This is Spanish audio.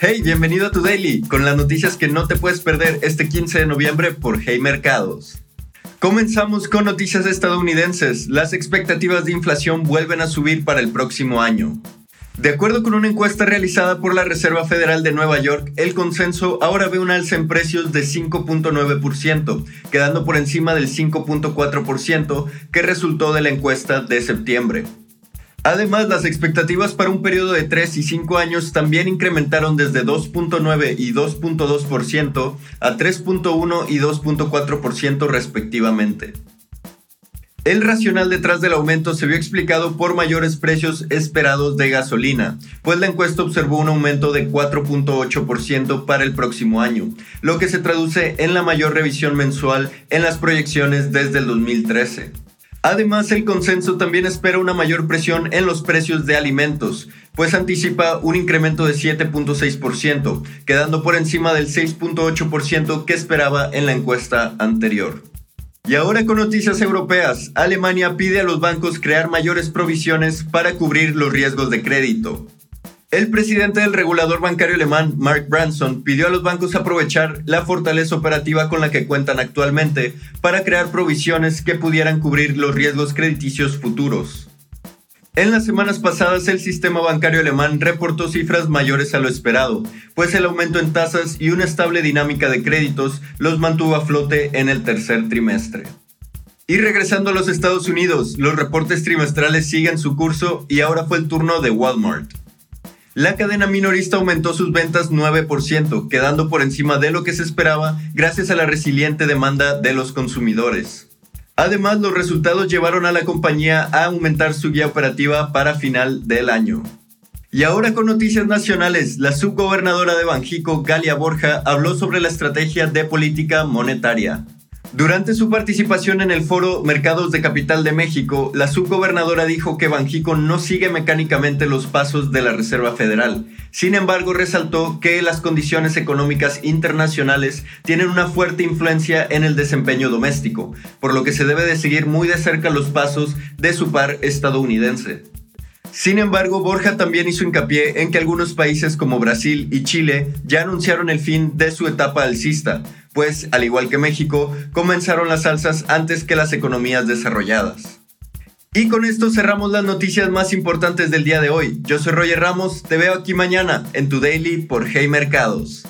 Hey, bienvenido a tu Daily, con las noticias que no te puedes perder este 15 de noviembre por Hey Mercados. Comenzamos con noticias estadounidenses. Las expectativas de inflación vuelven a subir para el próximo año. De acuerdo con una encuesta realizada por la Reserva Federal de Nueva York, el consenso ahora ve un alza en precios de 5.9%, quedando por encima del 5.4% que resultó de la encuesta de septiembre. Además, las expectativas para un periodo de 3 y 5 años también incrementaron desde 2.9 y 2.2% a 3.1 y 2.4% respectivamente. El racional detrás del aumento se vio explicado por mayores precios esperados de gasolina, pues la encuesta observó un aumento de 4.8% para el próximo año, lo que se traduce en la mayor revisión mensual en las proyecciones desde el 2013. Además, el consenso también espera una mayor presión en los precios de alimentos, pues anticipa un incremento de 7.6%, quedando por encima del 6.8% que esperaba en la encuesta anterior. Y ahora con noticias europeas, Alemania pide a los bancos crear mayores provisiones para cubrir los riesgos de crédito. El presidente del regulador bancario alemán, Mark Branson, pidió a los bancos aprovechar la fortaleza operativa con la que cuentan actualmente para crear provisiones que pudieran cubrir los riesgos crediticios futuros. En las semanas pasadas el sistema bancario alemán reportó cifras mayores a lo esperado, pues el aumento en tasas y una estable dinámica de créditos los mantuvo a flote en el tercer trimestre. Y regresando a los Estados Unidos, los reportes trimestrales siguen su curso y ahora fue el turno de Walmart. La cadena minorista aumentó sus ventas 9%, quedando por encima de lo que se esperaba gracias a la resiliente demanda de los consumidores. Además, los resultados llevaron a la compañía a aumentar su guía operativa para final del año. Y ahora con noticias nacionales, la subgobernadora de Banjico, Galia Borja, habló sobre la estrategia de política monetaria. Durante su participación en el foro Mercados de Capital de México, la subgobernadora dijo que Banjico no sigue mecánicamente los pasos de la Reserva Federal. Sin embargo, resaltó que las condiciones económicas internacionales tienen una fuerte influencia en el desempeño doméstico, por lo que se debe de seguir muy de cerca los pasos de su par estadounidense. Sin embargo, Borja también hizo hincapié en que algunos países como Brasil y Chile ya anunciaron el fin de su etapa alcista, pues, al igual que México, comenzaron las alzas antes que las economías desarrolladas. Y con esto cerramos las noticias más importantes del día de hoy. Yo soy Roger Ramos, te veo aquí mañana en tu Daily por Hey Mercados.